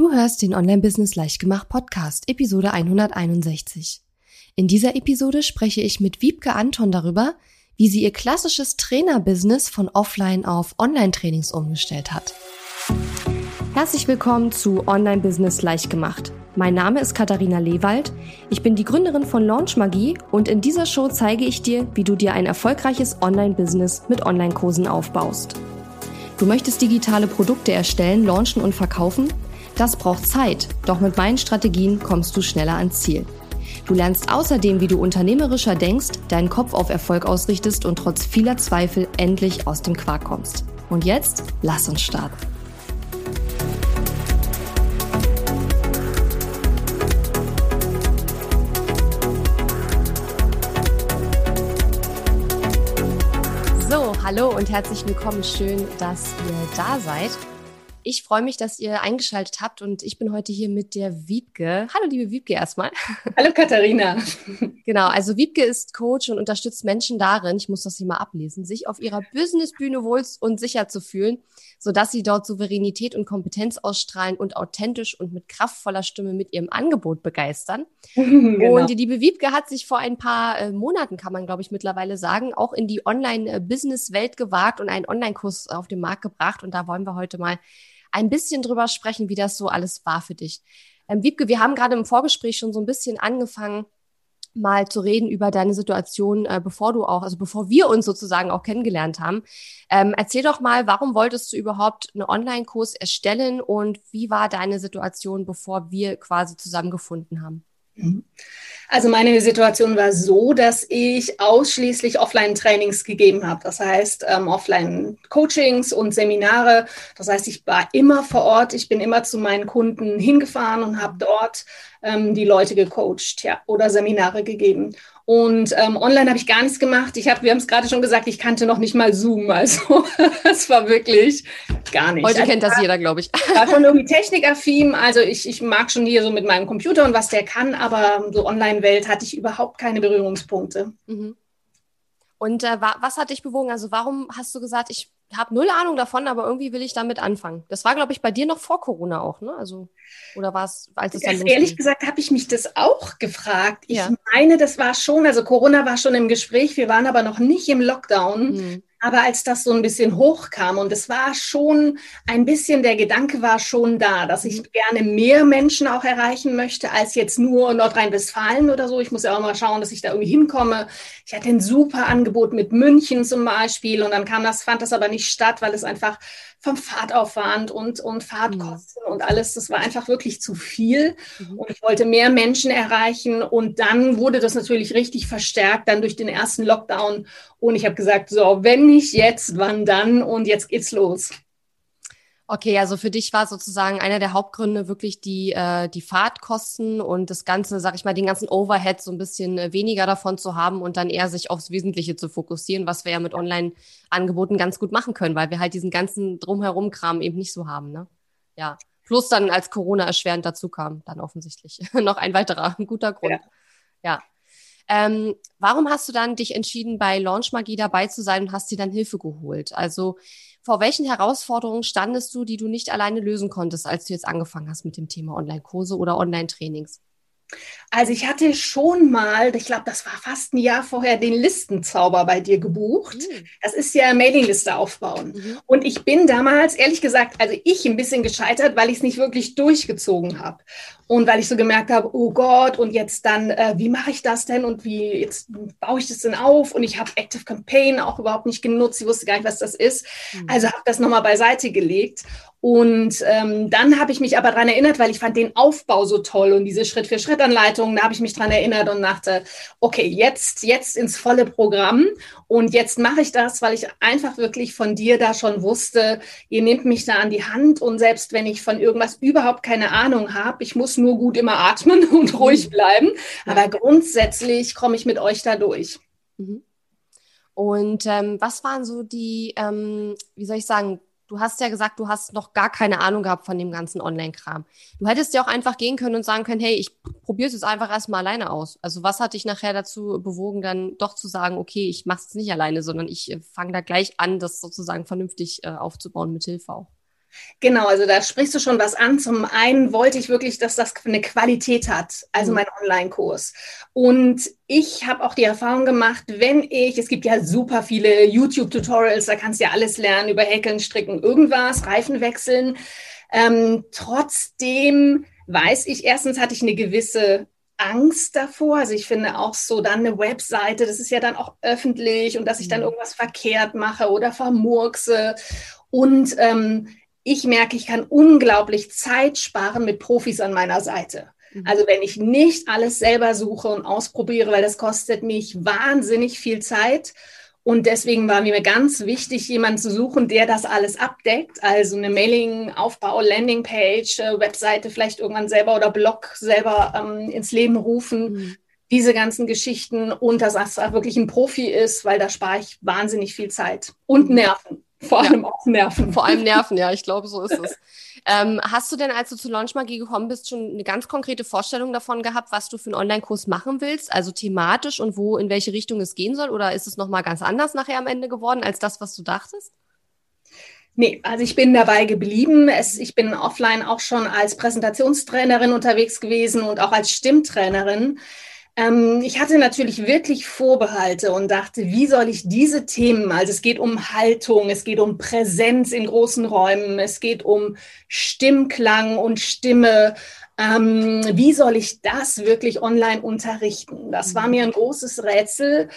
Du hörst den Online-Business Leichtgemacht Podcast, Episode 161. In dieser Episode spreche ich mit Wiebke Anton darüber, wie sie ihr klassisches Trainerbusiness von Offline auf Online-Trainings umgestellt hat. Herzlich willkommen zu Online-Business Leichtgemacht. Mein Name ist Katharina Lewald. Ich bin die Gründerin von Launch Magie und in dieser Show zeige ich dir, wie du dir ein erfolgreiches Online-Business mit Online-Kursen aufbaust. Du möchtest digitale Produkte erstellen, launchen und verkaufen? Das braucht Zeit, doch mit meinen Strategien kommst du schneller ans Ziel. Du lernst außerdem, wie du unternehmerischer denkst, deinen Kopf auf Erfolg ausrichtest und trotz vieler Zweifel endlich aus dem Quark kommst. Und jetzt lass uns starten. So, hallo und herzlich willkommen. Schön, dass ihr da seid. Ich freue mich, dass ihr eingeschaltet habt und ich bin heute hier mit der Wiebke. Hallo, liebe Wiebke erstmal. Hallo, Katharina. Genau, also Wiebke ist Coach und unterstützt Menschen darin, ich muss das hier mal ablesen, sich auf ihrer Businessbühne wohl und sicher zu fühlen, sodass sie dort Souveränität und Kompetenz ausstrahlen und authentisch und mit kraftvoller Stimme mit ihrem Angebot begeistern. genau. Und die liebe Wiebke hat sich vor ein paar äh, Monaten, kann man glaube ich mittlerweile sagen, auch in die Online-Business-Welt gewagt und einen Online-Kurs auf den Markt gebracht. Und da wollen wir heute mal ein bisschen drüber sprechen, wie das so alles war für dich. Ähm, Wiebke, wir haben gerade im Vorgespräch schon so ein bisschen angefangen, mal zu reden über deine Situation, äh, bevor du auch, also bevor wir uns sozusagen auch kennengelernt haben. Ähm, erzähl doch mal, warum wolltest du überhaupt einen Online-Kurs erstellen und wie war deine Situation, bevor wir quasi zusammengefunden haben? Also meine Situation war so, dass ich ausschließlich Offline-Trainings gegeben habe. Das heißt ähm, Offline-Coachings und Seminare. Das heißt, ich war immer vor Ort. Ich bin immer zu meinen Kunden hingefahren und habe dort ähm, die Leute gecoacht ja, oder Seminare gegeben. Und ähm, online habe ich gar nichts gemacht. Ich habe, wir haben es gerade schon gesagt, ich kannte noch nicht mal Zoom. Also es war wirklich gar nicht. Heute also, kennt das jeder, glaube ich. War schon irgendwie technikaffin. Also ich, ich mag schon hier so mit meinem Computer und was der kann, aber so Online-Welt hatte ich überhaupt keine Berührungspunkte. Mhm. Und äh, was hat dich bewogen? Also warum hast du gesagt, ich habe null Ahnung davon, aber irgendwie will ich damit anfangen? Das war, glaube ich, bei dir noch vor Corona auch, ne? Also oder war es, als es dann losging? Ehrlich gesagt habe ich mich das auch gefragt. Ich ja. meine, das war schon, also Corona war schon im Gespräch, wir waren aber noch nicht im Lockdown. Mhm. Aber als das so ein bisschen hochkam und es war schon ein bisschen, der Gedanke war schon da, dass ich mhm. gerne mehr Menschen auch erreichen möchte als jetzt nur Nordrhein-Westfalen oder so. Ich muss ja auch mal schauen, dass ich da irgendwie hinkomme. Ich hatte ein super Angebot mit München zum Beispiel und dann kam das, fand das aber nicht statt, weil es einfach vom Fahrtaufwand und, und Fahrtkosten mhm. und alles, das war einfach wirklich zu viel. Mhm. Und ich wollte mehr Menschen erreichen. Und dann wurde das natürlich richtig verstärkt, dann durch den ersten Lockdown. Und ich habe gesagt, so, wenn nicht jetzt, wann dann? Und jetzt geht's los. Okay, also für dich war sozusagen einer der Hauptgründe wirklich die, äh, die Fahrtkosten und das Ganze, sag ich mal, den ganzen Overhead so ein bisschen äh, weniger davon zu haben und dann eher sich aufs Wesentliche zu fokussieren, was wir ja mit Online-Angeboten ganz gut machen können, weil wir halt diesen ganzen Drumherum-Kram eben nicht so haben, ne? Ja. Plus dann, als Corona erschwerend dazu kam, dann offensichtlich noch ein weiterer guter Grund. Ja. ja. Ähm, warum hast du dann dich entschieden, bei Launch Magie dabei zu sein und hast dir dann Hilfe geholt? Also vor welchen Herausforderungen standest du, die du nicht alleine lösen konntest, als du jetzt angefangen hast mit dem Thema Online-Kurse oder Online-Trainings? Also ich hatte schon mal, ich glaube, das war fast ein Jahr vorher, den Listenzauber bei dir gebucht. Mhm. Das ist ja Mailingliste aufbauen. Mhm. Und ich bin damals, ehrlich gesagt, also ich ein bisschen gescheitert, weil ich es nicht wirklich durchgezogen habe. Und weil ich so gemerkt habe, oh Gott, und jetzt dann, äh, wie mache ich das denn und wie jetzt baue ich das denn auf? Und ich habe Active Campaign auch überhaupt nicht genutzt. Ich wusste gar nicht, was das ist. Mhm. Also habe das nochmal beiseite gelegt. Und ähm, dann habe ich mich aber daran erinnert, weil ich fand den Aufbau so toll und diese Schritt-für-Schritt-Anleitung, da habe ich mich daran erinnert und dachte, okay, jetzt, jetzt ins volle Programm und jetzt mache ich das, weil ich einfach wirklich von dir da schon wusste, ihr nehmt mich da an die Hand und selbst wenn ich von irgendwas überhaupt keine Ahnung habe, ich muss nur gut immer atmen und ruhig mhm. bleiben, aber grundsätzlich komme ich mit euch da durch. Mhm. Und ähm, was waren so die, ähm, wie soll ich sagen, Du hast ja gesagt, du hast noch gar keine Ahnung gehabt von dem ganzen Online-Kram. Du hättest ja auch einfach gehen können und sagen können, hey, ich probiere es jetzt einfach erstmal alleine aus. Also was hat dich nachher dazu bewogen, dann doch zu sagen, okay, ich mache es nicht alleine, sondern ich äh, fange da gleich an, das sozusagen vernünftig äh, aufzubauen mit Hilfe auch? Genau, also da sprichst du schon was an. Zum einen wollte ich wirklich, dass das eine Qualität hat, also mhm. mein Online-Kurs. Und ich habe auch die Erfahrung gemacht, wenn ich, es gibt ja super viele YouTube-Tutorials, da kannst du ja alles lernen über Häkeln, Stricken, irgendwas, Reifen wechseln. Ähm, trotzdem weiß ich, erstens hatte ich eine gewisse Angst davor. Also ich finde auch so dann eine Webseite, das ist ja dann auch öffentlich und dass ich dann mhm. irgendwas verkehrt mache oder vermurkse. Und ähm, ich merke, ich kann unglaublich Zeit sparen mit Profis an meiner Seite. Mhm. Also wenn ich nicht alles selber suche und ausprobiere, weil das kostet mich wahnsinnig viel Zeit. Und deswegen war mir ganz wichtig, jemanden zu suchen, der das alles abdeckt. Also eine Mailing-Aufbau, Landingpage, äh, Webseite vielleicht irgendwann selber oder Blog selber ähm, ins Leben rufen. Mhm. Diese ganzen Geschichten und dass das wirklich ein Profi ist, weil da spare ich wahnsinnig viel Zeit und mhm. Nerven. Vor allem ja. auch Nerven. Vor allem Nerven, ja, ich glaube, so ist es. ähm, hast du denn, als du zu Launchmagie gekommen bist, schon eine ganz konkrete Vorstellung davon gehabt, was du für einen Online-Kurs machen willst? Also thematisch und wo, in welche Richtung es gehen soll? Oder ist es nochmal ganz anders nachher am Ende geworden, als das, was du dachtest? Nee, also ich bin dabei geblieben. Es, ich bin offline auch schon als Präsentationstrainerin unterwegs gewesen und auch als Stimmtrainerin. Ähm, ich hatte natürlich wirklich Vorbehalte und dachte, wie soll ich diese Themen, also es geht um Haltung, es geht um Präsenz in großen Räumen, es geht um Stimmklang und Stimme. Ähm, wie soll ich das wirklich online unterrichten? Das war mir ein großes Rätsel.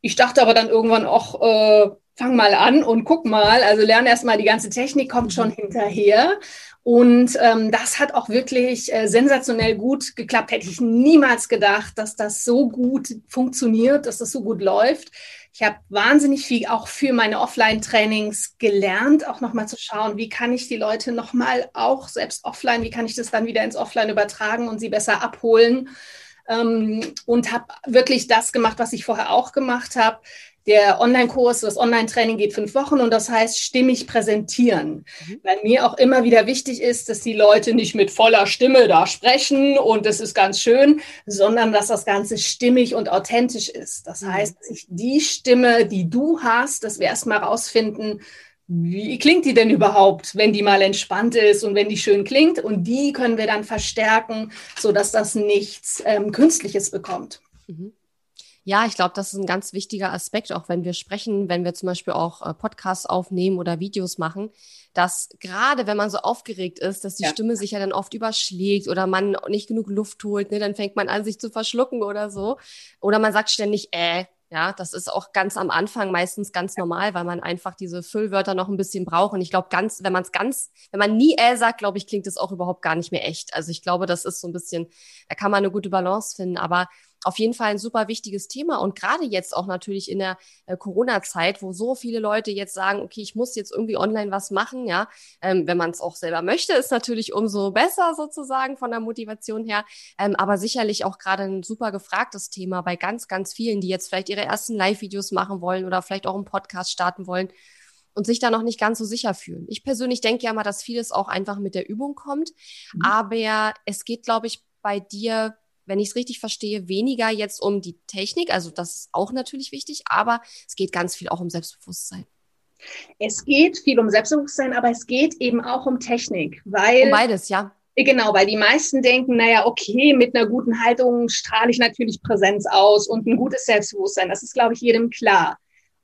Ich dachte aber dann irgendwann auch, äh, fang mal an und guck mal. Also lerne erst mal die ganze Technik, kommt schon hinterher. Und ähm, das hat auch wirklich äh, sensationell gut geklappt. Hätte ich niemals gedacht, dass das so gut funktioniert, dass das so gut läuft. Ich habe wahnsinnig viel auch für meine Offline-Trainings gelernt, auch nochmal zu schauen, wie kann ich die Leute nochmal auch selbst offline, wie kann ich das dann wieder ins Offline übertragen und sie besser abholen. Ähm, und habe wirklich das gemacht, was ich vorher auch gemacht habe. Der Online-Kurs, das Online-Training geht fünf Wochen und das heißt stimmig präsentieren. Mhm. Weil mir auch immer wieder wichtig ist, dass die Leute nicht mit voller Stimme da sprechen und das ist ganz schön, sondern dass das Ganze stimmig und authentisch ist. Das mhm. heißt, die Stimme, die du hast, dass wir erstmal rausfinden, wie klingt die denn überhaupt, wenn die mal entspannt ist und wenn die schön klingt? Und die können wir dann verstärken, sodass das nichts ähm, Künstliches bekommt. Mhm. Ja, ich glaube, das ist ein ganz wichtiger Aspekt, auch wenn wir sprechen, wenn wir zum Beispiel auch äh, Podcasts aufnehmen oder Videos machen, dass gerade wenn man so aufgeregt ist, dass die ja. Stimme sich ja dann oft überschlägt oder man nicht genug Luft holt, ne, dann fängt man an, sich zu verschlucken oder so. Oder man sagt ständig, äh, ja, das ist auch ganz am Anfang meistens ganz normal, weil man einfach diese Füllwörter noch ein bisschen braucht. Und ich glaube, ganz, wenn man es ganz, wenn man nie äh sagt, glaube ich, klingt es auch überhaupt gar nicht mehr echt. Also ich glaube, das ist so ein bisschen, da kann man eine gute Balance finden. Aber auf jeden Fall ein super wichtiges Thema und gerade jetzt auch natürlich in der äh, Corona-Zeit, wo so viele Leute jetzt sagen, okay, ich muss jetzt irgendwie online was machen, ja, ähm, wenn man es auch selber möchte, ist natürlich umso besser sozusagen von der Motivation her, ähm, aber sicherlich auch gerade ein super gefragtes Thema bei ganz, ganz vielen, die jetzt vielleicht ihre ersten Live-Videos machen wollen oder vielleicht auch einen Podcast starten wollen und sich da noch nicht ganz so sicher fühlen. Ich persönlich denke ja mal, dass vieles auch einfach mit der Übung kommt, mhm. aber es geht, glaube ich, bei dir wenn ich es richtig verstehe, weniger jetzt um die Technik. Also das ist auch natürlich wichtig, aber es geht ganz viel auch um Selbstbewusstsein. Es geht viel um Selbstbewusstsein, aber es geht eben auch um Technik, weil. Um beides, ja. Genau, weil die meisten denken, naja, okay, mit einer guten Haltung strahle ich natürlich Präsenz aus und ein gutes Selbstbewusstsein. Das ist, glaube ich, jedem klar.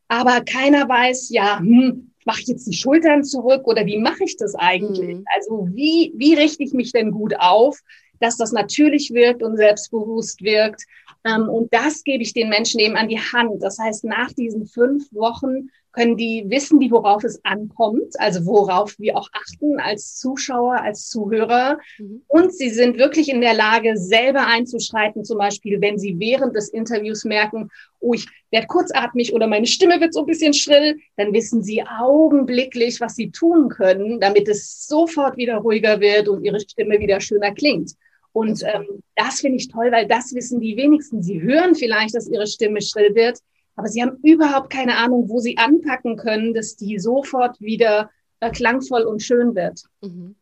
Aber keiner weiß, ja, hm, mache ich jetzt die Schultern zurück oder wie mache ich das eigentlich? Mhm. Also wie, wie richte ich mich denn gut auf? Dass das natürlich wirkt und selbstbewusst wirkt. Ähm, und das gebe ich den Menschen eben an die Hand. Das heißt, nach diesen fünf Wochen können die wissen, die worauf es ankommt, also worauf wir auch achten als Zuschauer, als Zuhörer. Mhm. Und sie sind wirklich in der Lage, selber einzuschreiten, zum Beispiel, wenn sie während des Interviews merken, oh, ich werde kurzatmig oder meine Stimme wird so ein bisschen schrill, dann wissen sie augenblicklich, was sie tun können, damit es sofort wieder ruhiger wird und ihre Stimme wieder schöner klingt. Und ähm, das finde ich toll, weil das wissen die wenigsten. Sie hören vielleicht, dass ihre Stimme schrill wird, aber sie haben überhaupt keine Ahnung, wo sie anpacken können, dass die sofort wieder äh, klangvoll und schön wird. Mhm.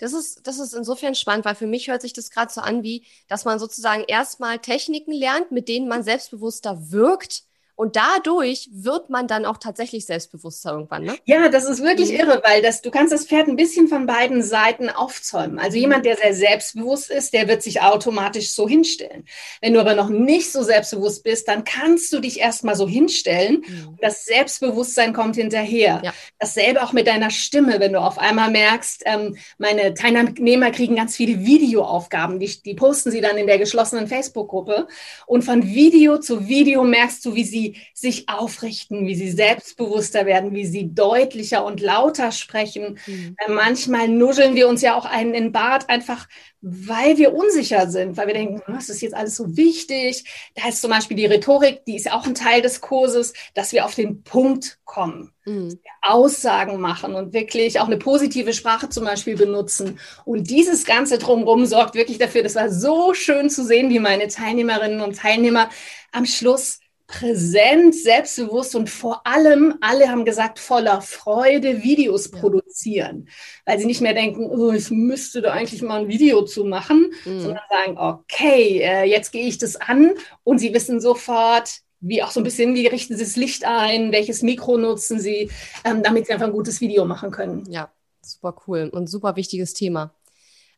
Das ist, das ist insofern spannend, weil für mich hört sich das gerade so an, wie, dass man sozusagen erstmal Techniken lernt, mit denen man selbstbewusster wirkt Und dadurch wird man dann auch tatsächlich selbstbewusster irgendwann, ne? Ja, das ist wirklich irre, weil das, du kannst das Pferd ein bisschen von beiden Seiten aufzäumen. Also mhm. jemand, der sehr selbstbewusst ist, der wird sich automatisch so hinstellen. Wenn du aber noch nicht so selbstbewusst bist, dann kannst du dich erstmal so hinstellen. Mhm. Das Selbstbewusstsein kommt hinterher. Ja. Dasselbe auch mit deiner Stimme, wenn du auf einmal merkst, ähm, meine Teilnehmer kriegen ganz viele Videoaufgaben, die, die posten sie dann in der geschlossenen Facebook-Gruppe. Und von Video zu Video merkst du, wie sie sich aufrichten, wie sie selbstbewusster werden, wie sie deutlicher und lauter sprechen. Mhm. Äh, manchmal nuscheln wir uns ja auch einen in Bart, einfach weil wir unsicher sind, weil wir denken, was ist jetzt alles so wichtig? Da ist zum Beispiel die Rhetorik, die ist ja auch ein Teil des Kurses, dass wir auf den Punkt kommen, mhm. Aussagen machen und wirklich auch eine positive Sprache zum Beispiel benutzen. Und dieses Ganze drumherum sorgt wirklich dafür, das war so schön zu sehen, wie meine Teilnehmerinnen und Teilnehmer am Schluss präsent, selbstbewusst und vor allem, alle haben gesagt, voller Freude Videos ja. produzieren, weil sie nicht mehr denken, oh, ich müsste da eigentlich mal ein Video zu machen, mhm. sondern sagen, okay, äh, jetzt gehe ich das an und sie wissen sofort, wie auch so ein bisschen, wie richten sie das Licht ein, welches Mikro nutzen sie, ähm, damit sie einfach ein gutes Video machen können. Ja, super cool und super wichtiges Thema.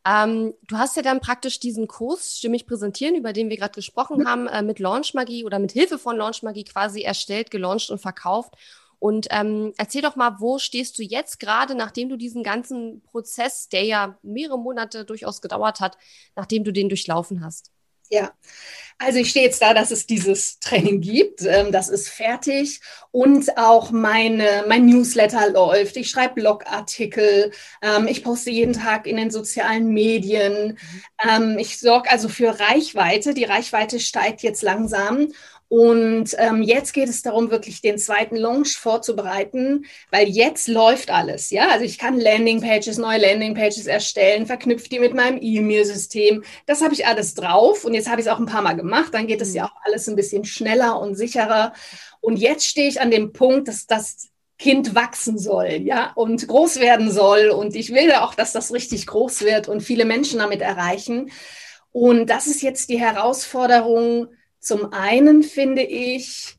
Ähm, du hast ja dann praktisch diesen Kurs Stimmig präsentieren, über den wir gerade gesprochen haben, äh, mit Launchmagie oder mit Hilfe von Launchmagie quasi erstellt, gelauncht und verkauft. Und ähm, erzähl doch mal, wo stehst du jetzt gerade, nachdem du diesen ganzen Prozess, der ja mehrere Monate durchaus gedauert hat, nachdem du den durchlaufen hast? Ja, also ich stehe jetzt da, dass es dieses Training gibt. Ähm, das ist fertig und auch meine, mein Newsletter läuft. Ich schreibe Blogartikel. Ähm, ich poste jeden Tag in den sozialen Medien. Mhm. Ähm, ich sorge also für Reichweite. Die Reichweite steigt jetzt langsam und ähm, jetzt geht es darum, wirklich den zweiten Launch vorzubereiten, weil jetzt läuft alles. Ja, also ich kann Landingpages, neue Landingpages erstellen, verknüpft die mit meinem E-Mail-System. Das habe ich alles drauf und jetzt habe ich es auch ein paar Mal gemacht. Dann geht es ja mhm. auch alles ein bisschen schneller und sicherer. Und jetzt stehe ich an dem Punkt, dass das Kind wachsen soll, ja, und groß werden soll. Und ich will auch, dass das richtig groß wird und viele Menschen damit erreichen. Und das ist jetzt die Herausforderung, zum einen finde ich,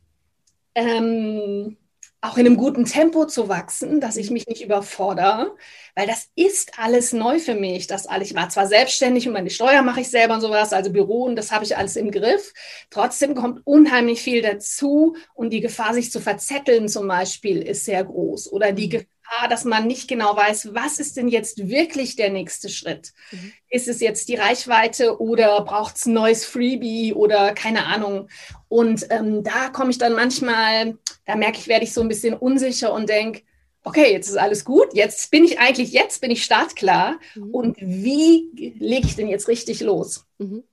ähm, auch in einem guten Tempo zu wachsen, dass ich mich nicht überfordere, weil das ist alles neu für mich. Das alles, ich war zwar selbstständig und meine Steuer mache ich selber und sowas, also Büro und das habe ich alles im Griff. Trotzdem kommt unheimlich viel dazu und die Gefahr, sich zu verzetteln zum Beispiel, ist sehr groß oder die Gefahr, dass man nicht genau weiß, was ist denn jetzt wirklich der nächste Schritt? Mhm. Ist es jetzt die Reichweite oder braucht es ein neues Freebie oder keine Ahnung? Und ähm, da komme ich dann manchmal, da merke ich, werde ich so ein bisschen unsicher und denke, okay, jetzt ist alles gut, jetzt bin ich eigentlich, jetzt bin ich startklar. Mhm. Und wie lege ich denn jetzt richtig los? Mhm.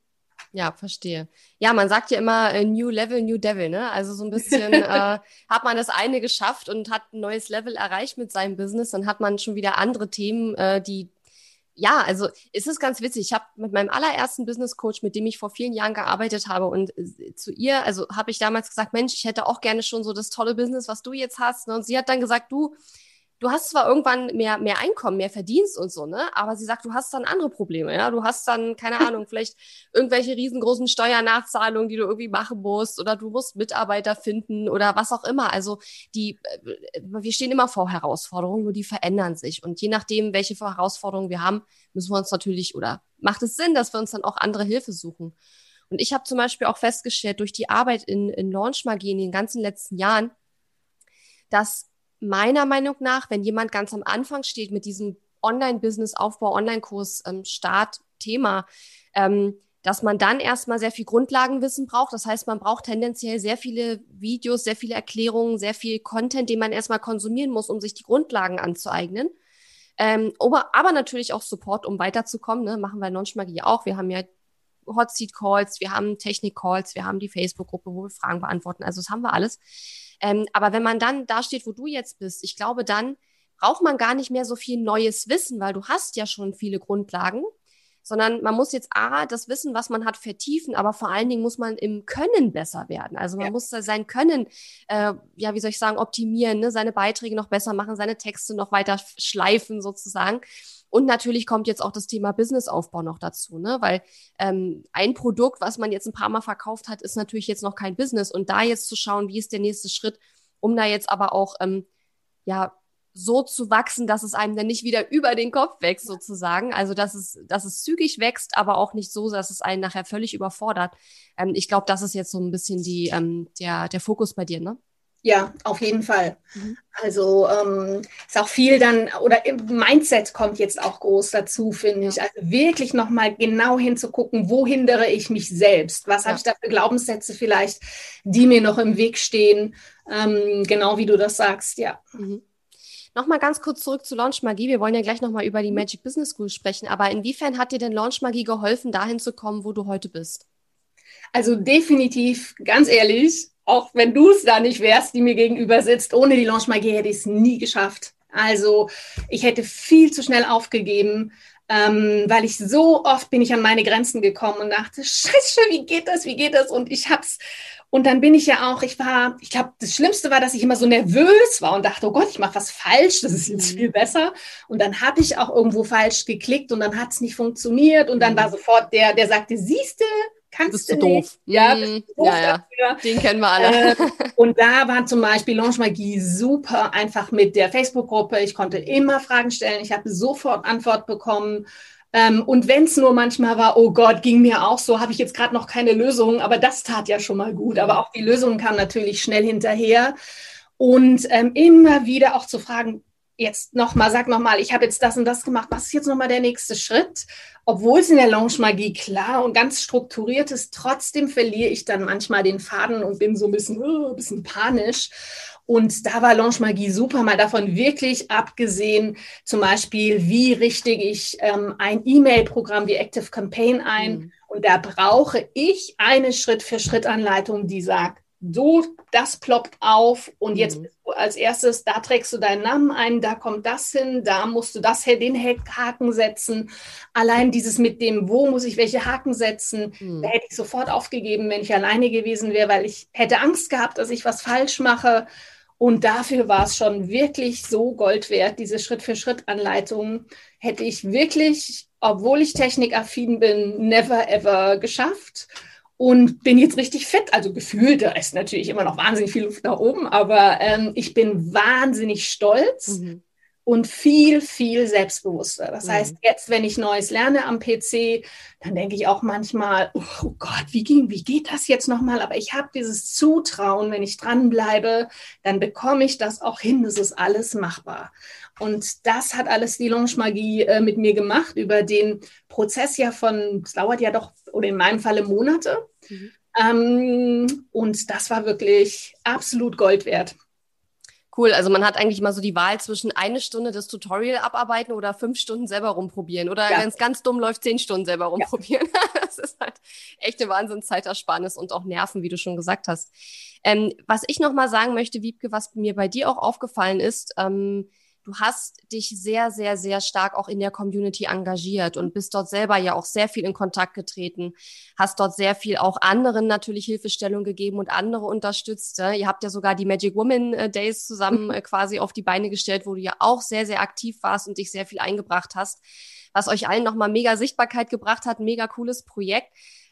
Ja, verstehe. Ja, man sagt ja immer äh, New Level, New Devil, ne? Also so ein bisschen äh, hat man das eine geschafft und hat ein neues Level erreicht mit seinem Business, dann hat man schon wieder andere Themen, äh, die ja, also es ist ganz witzig. Ich habe mit meinem allerersten Business Coach, mit dem ich vor vielen Jahren gearbeitet habe, und äh, zu ihr, also habe ich damals gesagt, Mensch, ich hätte auch gerne schon so das tolle Business, was du jetzt hast. Ne? Und sie hat dann gesagt, du, du hast zwar irgendwann mehr, mehr Einkommen, mehr Verdienst und so, ne? Aber sie sagt, du hast dann andere Probleme, ja? Du hast dann, keine Ahnung, vielleicht irgendwelche riesengroßen Steuernachzahlungen, die du irgendwie machen musst, oder du musst Mitarbeiter finden oder was auch immer. Also die, äh, wir stehen immer vor Herausforderungen, nur die verändern sich. Und je nachdem, welche Herausforderungen wir haben, müssen wir uns natürlich, oder macht es Sinn, dass wir uns dann auch andere Hilfe suchen. Und ich habe zum Beispiel auch festgestellt, durch die Arbeit in, in Launch Magie in den ganzen letzten Jahren, dass meiner Meinung nach, wenn jemand ganz am Anfang steht mit diesem Online-Business-Aufbau, Online-Kurs, ähm, ähm, dass man dann erstmal sehr viel Grundlagenwissen braucht. Das heißt, man braucht tendenziell sehr viele Videos, sehr viele Erklärungen, sehr viel Content, den man erstmal konsumieren muss, um sich die Grundlagen anzueignen. Ähm, aber, aber natürlich auch Support, um weiterzukommen. Ne? Machen wir Nonchmagie auch. Wir haben ja Hot Seat Calls, wir haben Technik Calls, wir haben die Facebook-Gruppe, wo wir Fragen beantworten. Also das haben wir alles. Ähm, aber wenn man dann da steht, wo du jetzt bist, ich glaube, dann braucht man gar nicht mehr so viel neues Wissen, weil du hast ja schon viele Grundlagen, sondern man muss jetzt A, das Wissen, was man hat, vertiefen, aber vor allen Dingen muss man im Können besser werden. Also man ja. muss sein Können, äh, ja, wie soll ich sagen, optimieren, ne? seine Beiträge noch besser machen, seine Texte noch weiter schleifen sozusagen. Und natürlich kommt jetzt auch das Thema Businessaufbau noch dazu, ne? Weil ähm, ein Produkt, was man jetzt ein paar Mal verkauft hat, ist natürlich jetzt noch kein Business. Und da jetzt zu schauen, wie ist der nächste Schritt, um da jetzt aber auch ähm, ja so zu wachsen, dass es einem dann nicht wieder über den Kopf wächst, sozusagen. Also dass es, dass es zügig wächst, aber auch nicht so, dass es einen nachher völlig überfordert. Ähm, ich glaube, das ist jetzt so ein bisschen die, ähm, der, der Fokus bei dir, ne? Ja, auf jeden Fall. Mhm. Also ähm, ist auch viel dann, oder Mindset kommt jetzt auch groß dazu, finde ich. Also wirklich nochmal genau hinzugucken, wo hindere ich mich selbst? Was ja. habe ich da für Glaubenssätze vielleicht, die mir noch im Weg stehen? Ähm, genau wie du das sagst, ja. Mhm. Nochmal ganz kurz zurück zu Launch Magie. Wir wollen ja gleich nochmal über die Magic Business School sprechen. Aber inwiefern hat dir denn Launch Magie geholfen, dahin zu kommen, wo du heute bist? Also definitiv, ganz ehrlich, auch wenn du es da nicht wärst, die mir gegenüber sitzt, ohne die Launch Magie hätte ich es nie geschafft. Also ich hätte viel zu schnell aufgegeben, ähm, weil ich so oft bin ich an meine Grenzen gekommen und dachte, scheiße, wie geht das, wie geht das? Und ich hab's. Und dann bin ich ja auch, ich war, ich glaube, das Schlimmste war, dass ich immer so nervös war und dachte, oh Gott, ich mache was falsch, das ist jetzt mhm. viel besser. Und dann habe ich auch irgendwo falsch geklickt und dann hat es nicht funktioniert. Und dann war mhm. sofort der, der sagte, siehste, kannst bist du, du doof. Ja, mhm. doof ja, ja. Den kennen wir alle. Äh, und da war zum Beispiel Launch Magie super einfach mit der Facebook-Gruppe. Ich konnte immer Fragen stellen. Ich habe sofort Antwort bekommen. Ähm, und wenn es nur manchmal war, oh Gott, ging mir auch so, habe ich jetzt gerade noch keine Lösung, aber das tat ja schon mal gut. Aber auch die Lösung kam natürlich schnell hinterher. Und ähm, immer wieder auch zu fragen, jetzt nochmal, sag nochmal, ich habe jetzt das und das gemacht, was ist jetzt nochmal der nächste Schritt? Obwohl es in der Lounge-Magie klar und ganz strukturiert ist, trotzdem verliere ich dann manchmal den Faden und bin so ein bisschen, uh, ein bisschen panisch. Und da war Launch Magie super, mal davon wirklich abgesehen, zum Beispiel, wie richte ich ähm, ein E-Mail-Programm wie Active Campaign ein. Mhm. Und da brauche ich eine Schritt-für-Schritt-Anleitung, die sagt, so, das ploppt auf und jetzt mhm. als erstes, da trägst du deinen Namen ein, da kommt das hin, da musst du das den Haken setzen. Allein dieses mit dem, wo muss ich welche Haken setzen, mhm. da hätte ich sofort aufgegeben, wenn ich alleine gewesen wäre, weil ich hätte Angst gehabt, dass ich was falsch mache. Und dafür war es schon wirklich so Gold wert, diese Schritt-für-Schritt-Anleitungen hätte ich wirklich, obwohl ich technikaffin bin, never ever geschafft und bin jetzt richtig fit. Also gefühlt, da ist natürlich immer noch wahnsinnig viel Luft nach oben, aber ähm, ich bin wahnsinnig stolz. Mhm und viel, viel selbstbewusster. Das mhm. heißt, jetzt, wenn ich Neues lerne am PC, dann denke ich auch manchmal, oh Gott, wie, ging, wie geht das jetzt nochmal? Aber ich habe dieses Zutrauen, wenn ich dranbleibe, dann bekomme ich das auch hin. Das ist alles machbar. Und das hat alles die Lounge-Magie äh, mit mir gemacht über den Prozess ja von, es dauert ja doch, oder in meinem Falle Monate. Mhm. Ähm, und das war wirklich absolut Gold wert. Cool, also man hat eigentlich mal so die Wahl zwischen eine Stunde das Tutorial abarbeiten oder fünf Stunden selber rumprobieren. Oder ja. wenn es ganz dumm läuft, zehn Stunden selber rumprobieren. Ja. das ist halt echte Wahnsinnszeitersparnis und auch Nerven, wie du schon gesagt hast. Ähm, was ich noch mal sagen möchte, Wiebke, was mir bei dir auch aufgefallen ist, ähm, du hast dich sehr, sehr, sehr stark auch in der Community engagiert und bist dort selber ja auch sehr viel in Kontakt getreten, hast dort sehr viel auch anderen natürlich Hilfestellung gegeben und andere unterstützt. Ihr habt ja sogar die Magic Woman äh, Days zusammen mhm. äh, quasi auf die Beine gestellt, wo du ja auch sehr, sehr aktiv warst und dich sehr viel eingebracht hast, was euch allen nochmal mega Sichtbarkeit gebracht hat, mega cooles Projekt.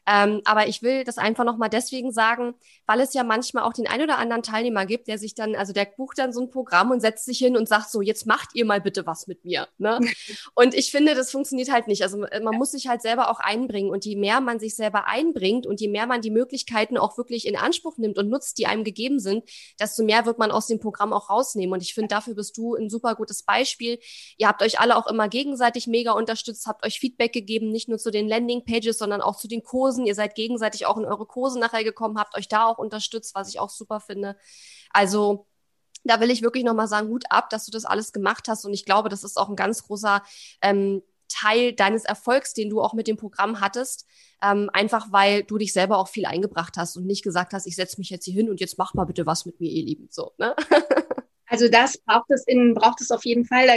Ähm, aber ich will das einfach nochmal deswegen sagen, weil es ja manchmal auch den ein oder anderen Teilnehmer gibt, der sich dann, also der bucht dann so ein Programm und setzt sich hin und sagt so, jetzt macht ihr mal bitte was mit mir. Ne? und ich finde, das funktioniert halt nicht. Also man muss sich halt selber auch einbringen und je mehr man sich selber einbringt und je mehr man die Möglichkeiten auch wirklich in Anspruch nimmt und nutzt, die einem gegeben sind, desto mehr wird man aus dem Programm auch rausnehmen. Und ich finde, dafür bist du ein super gutes Beispiel. Ihr habt euch alle auch immer gegenseitig mega unterstützt, habt euch Feedback gegeben, nicht nur zu den Landing-Pages, sondern auch zu den Kursen Kursen. Ihr seid gegenseitig auch in eure Kurse nachher gekommen, habt euch da auch unterstützt, was ich auch super finde. Also da will ich wirklich nochmal sagen, Hut ab, dass du das alles gemacht hast. Und ich glaube, das ist auch ein ganz großer ähm, Teil deines Erfolgs, den du auch mit dem Programm hattest. Ähm, einfach weil du dich selber auch viel eingebracht hast und nicht gesagt hast, ich setze mich jetzt hier hin und jetzt mach mal bitte was mit mir, ihr Lieben. So, ne? Also das braucht es in, braucht es auf jeden Fall. Da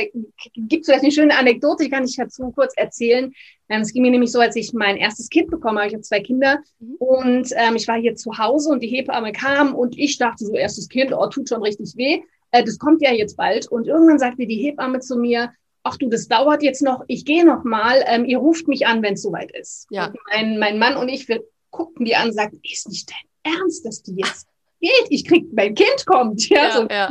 gibt es vielleicht eine schöne Anekdote, die kann ich dazu kurz erzählen. Ähm, es ging mir nämlich so, als ich mein erstes Kind bekommen habe, ich habe zwei Kinder mhm. und ähm, ich war hier zu Hause und die Hebamme kam und ich dachte so, erstes Kind, oh, tut schon richtig weh. Äh, das kommt ja jetzt bald. Und irgendwann sagte die Hebamme zu mir, ach du, das dauert jetzt noch, ich gehe noch mal, ähm, ihr ruft mich an, wenn es soweit ist. Ja. Und mein, mein Mann und ich, wir guckten die an und sagten, ist nicht dein Ernst, dass die jetzt geht? Ich krieg, mein Kind kommt. Ja, Ja, so ja.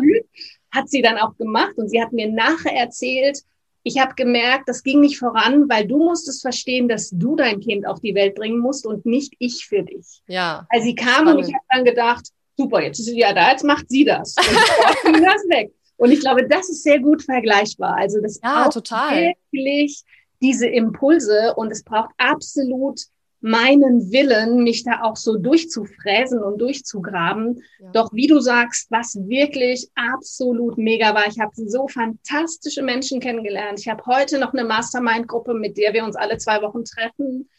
hat sie dann auch gemacht und sie hat mir nachher erzählt, ich habe gemerkt, das ging nicht voran, weil du musstest verstehen, dass du dein Kind auf die Welt bringen musst und nicht ich für dich. Ja. Also sie kam Spannend. und ich habe dann gedacht, super, jetzt ist sie ja da, jetzt macht sie das. Und ging das weg. Und ich glaube, das ist sehr gut vergleichbar. Also das Ja, braucht total. wirklich diese Impulse und es braucht absolut meinen Willen, mich da auch so durchzufräsen und durchzugraben. Ja. Doch wie du sagst, was wirklich absolut mega war, ich habe so fantastische Menschen kennengelernt. Ich habe heute noch eine Mastermind-Gruppe, mit der wir uns alle zwei Wochen treffen.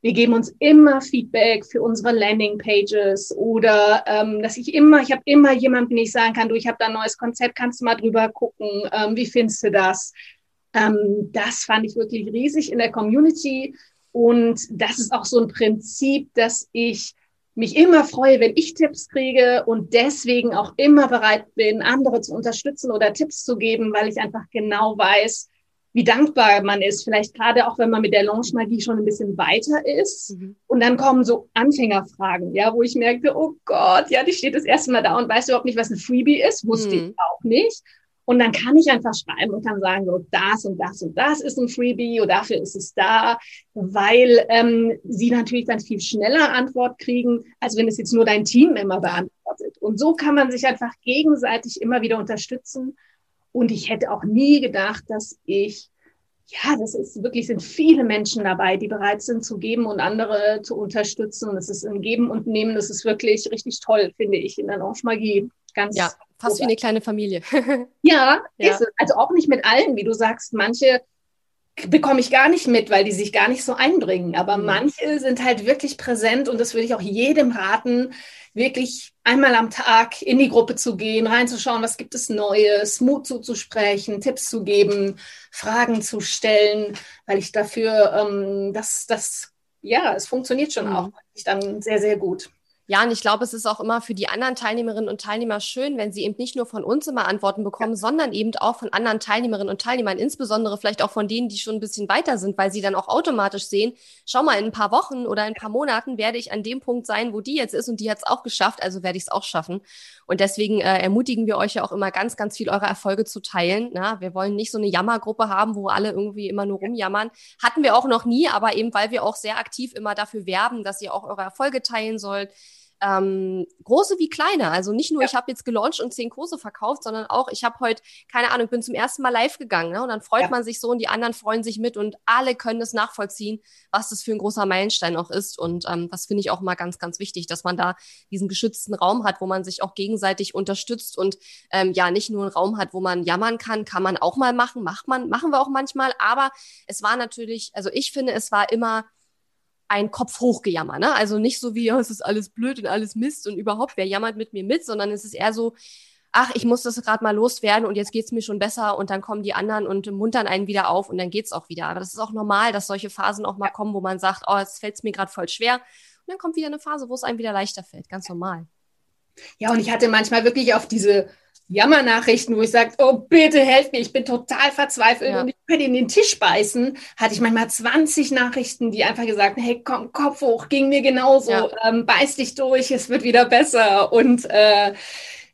Wir geben uns immer Feedback für unsere Landing-Pages oder ähm, dass ich immer, ich habe immer jemanden, den ich sagen kann, du, ich habe da ein neues Konzept, kannst du mal drüber gucken, ähm, wie findest du das? Ähm, das fand ich wirklich riesig in der Community und das ist auch so ein Prinzip, dass ich mich immer freue, wenn ich Tipps kriege und deswegen auch immer bereit bin, andere zu unterstützen oder Tipps zu geben, weil ich einfach genau weiß, wie dankbar man ist. Vielleicht gerade auch, wenn man mit der Launch-Magie schon ein bisschen weiter ist. Mhm. Und dann kommen so Anfängerfragen, ja, wo ich merkte, oh Gott, ja, die steht das erste Mal da und weiß überhaupt nicht, was ein Freebie ist, wusste Mhm. ich auch nicht. Und dann kann ich einfach schreiben und kann sagen, so das und das und das ist ein Freebie und dafür ist es da, weil ähm, sie natürlich dann viel schneller Antwort kriegen, als wenn es jetzt nur dein Team immer beantwortet. Und so kann man sich einfach gegenseitig immer wieder unterstützen. Und ich hätte auch nie gedacht, dass ich, ja, das ist wirklich, sind viele Menschen dabei, die bereit sind zu geben und andere zu unterstützen. Es ist ein Geben und Nehmen, das ist wirklich richtig toll, finde ich, in der Launch Magie. Ganz Ja, fast wie eine kleine Familie. ja, Ja. ist es. Also auch nicht mit allen, wie du sagst. Manche bekomme ich gar nicht mit, weil die sich gar nicht so einbringen. Aber Mhm. manche sind halt wirklich präsent und das würde ich auch jedem raten, wirklich einmal am Tag in die Gruppe zu gehen, reinzuschauen, was gibt es Neues, Mut zuzusprechen, Tipps zu geben, Fragen zu stellen, weil ich dafür, ähm, das, das, ja, es funktioniert schon Mhm. auch ich dann sehr, sehr gut. Ja, und ich glaube, es ist auch immer für die anderen Teilnehmerinnen und Teilnehmer schön, wenn sie eben nicht nur von uns immer Antworten bekommen, sondern eben auch von anderen Teilnehmerinnen und Teilnehmern, insbesondere vielleicht auch von denen, die schon ein bisschen weiter sind, weil sie dann auch automatisch sehen, schau mal, in ein paar Wochen oder in ein paar Monaten werde ich an dem Punkt sein, wo die jetzt ist und die hat es auch geschafft, also werde ich es auch schaffen. Und deswegen äh, ermutigen wir euch ja auch immer ganz, ganz viel eure Erfolge zu teilen. Na, wir wollen nicht so eine Jammergruppe haben, wo alle irgendwie immer nur rumjammern. Hatten wir auch noch nie, aber eben weil wir auch sehr aktiv immer dafür werben, dass ihr auch eure Erfolge teilen sollt ähm, große wie kleine. Also nicht nur, Ja. ich habe jetzt gelauncht und zehn Kurse verkauft, sondern auch, ich habe heute, keine Ahnung, bin zum ersten Mal live gegangen. Ne? Und dann freut Ja. man sich so und die anderen freuen sich mit und alle können es nachvollziehen, was das für ein großer Meilenstein auch ist. Und ähm, das finde ich auch mal ganz, ganz wichtig, dass man da diesen geschützten Raum hat, wo man sich auch gegenseitig unterstützt und ähm, ja, nicht nur einen Raum hat, wo man jammern kann, kann man auch mal machen, macht man, machen wir auch manchmal. Aber es war natürlich, also ich finde, es war immer ein Kopf hochgejammer, ne? Also nicht so wie, ja, es ist alles blöd und alles Mist und überhaupt, wer jammert mit mir mit, sondern es ist eher so, ach, ich muss das gerade mal loswerden und jetzt geht's mir schon besser und dann kommen die anderen und muntern einen wieder auf und dann geht's auch wieder. Aber das ist auch normal, dass solche Phasen auch mal kommen, wo man sagt, oh, jetzt fällt's mir gerade voll schwer. Und dann kommt wieder eine Phase, wo es einem wieder leichter fällt. Ganz normal. Ja, und ich hatte manchmal wirklich auf diese Jammernachrichten, wo ich sage, oh, bitte helft mir, ich bin total verzweifelt Ja. und ich kann in den Tisch beißen, hatte ich manchmal 20 Nachrichten, die einfach gesagt haben, hey, komm, Kopf hoch, ging mir genauso, Ja. ähm, beiß dich durch, es wird wieder besser. Und äh,